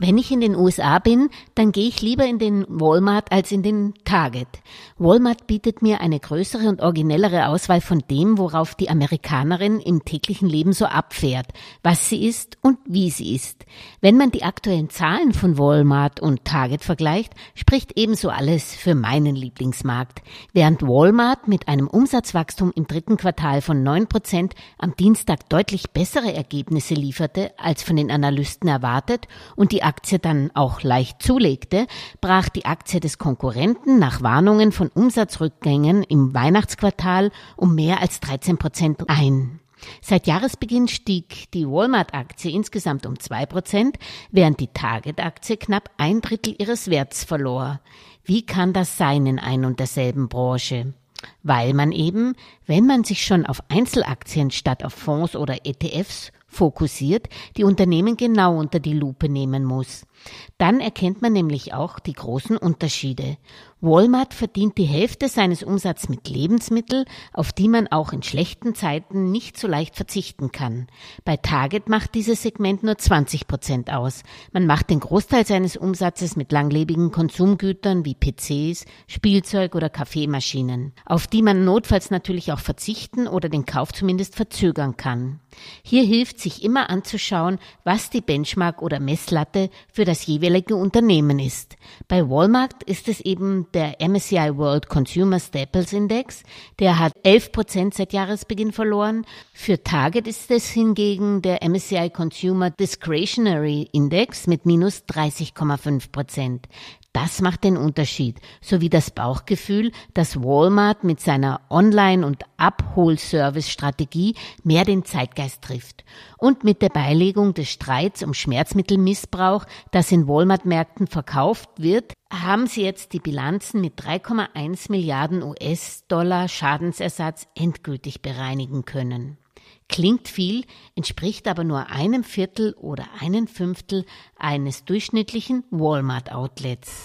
Wenn ich in den USA bin, dann gehe ich lieber in den Walmart als in den Target. Walmart bietet mir eine größere und originellere Auswahl von dem, worauf die Amerikanerin im täglichen Leben so abfährt, was sie ist und wie sie ist. Wenn man die aktuellen Zahlen von Walmart und Target vergleicht, spricht ebenso alles für meinen Lieblingsmarkt. Während Walmart mit einem Umsatzwachstum im dritten Quartal von neun Prozent am Dienstag deutlich bessere Ergebnisse lieferte als von den Analysten erwartet und die Aktie dann auch leicht zulegte, brach die Aktie des Konkurrenten nach Warnungen von Umsatzrückgängen im Weihnachtsquartal um mehr als 13 Prozent ein. Seit Jahresbeginn stieg die Walmart-Aktie insgesamt um zwei Prozent, während die Target-Aktie knapp ein Drittel ihres Werts verlor. Wie kann das sein in ein und derselben Branche? Weil man eben, wenn man sich schon auf Einzelaktien statt auf Fonds oder ETFs fokussiert, die Unternehmen genau unter die Lupe nehmen muss. Dann erkennt man nämlich auch die großen Unterschiede. Walmart verdient die Hälfte seines Umsatzes mit Lebensmitteln, auf die man auch in schlechten Zeiten nicht so leicht verzichten kann. Bei Target macht dieses Segment nur 20 Prozent aus. Man macht den Großteil seines Umsatzes mit langlebigen Konsumgütern wie PCs, Spielzeug oder Kaffeemaschinen, auf die man notfalls natürlich auch verzichten oder den Kauf zumindest verzögern kann. Hier hilft sich immer anzuschauen, was die Benchmark oder Messlatte für das jeweilige Unternehmen ist. Bei Walmart ist es eben der MSCI World Consumer Staples Index, der hat 11 Prozent seit Jahresbeginn verloren. Für Target ist es hingegen der MSCI Consumer Discretionary Index mit minus 30,5 Prozent. Das macht den Unterschied, sowie das Bauchgefühl, dass Walmart mit seiner Online- und Abholservice-Strategie mehr den Zeitgeist trifft. Und mit der Beilegung des Streits um Schmerzmittelmissbrauch, das in Walmart-Märkten verkauft wird, haben sie jetzt die Bilanzen mit 3,1 Milliarden US-Dollar Schadensersatz endgültig bereinigen können. Klingt viel, entspricht aber nur einem Viertel oder einem Fünftel eines durchschnittlichen Walmart-Outlets.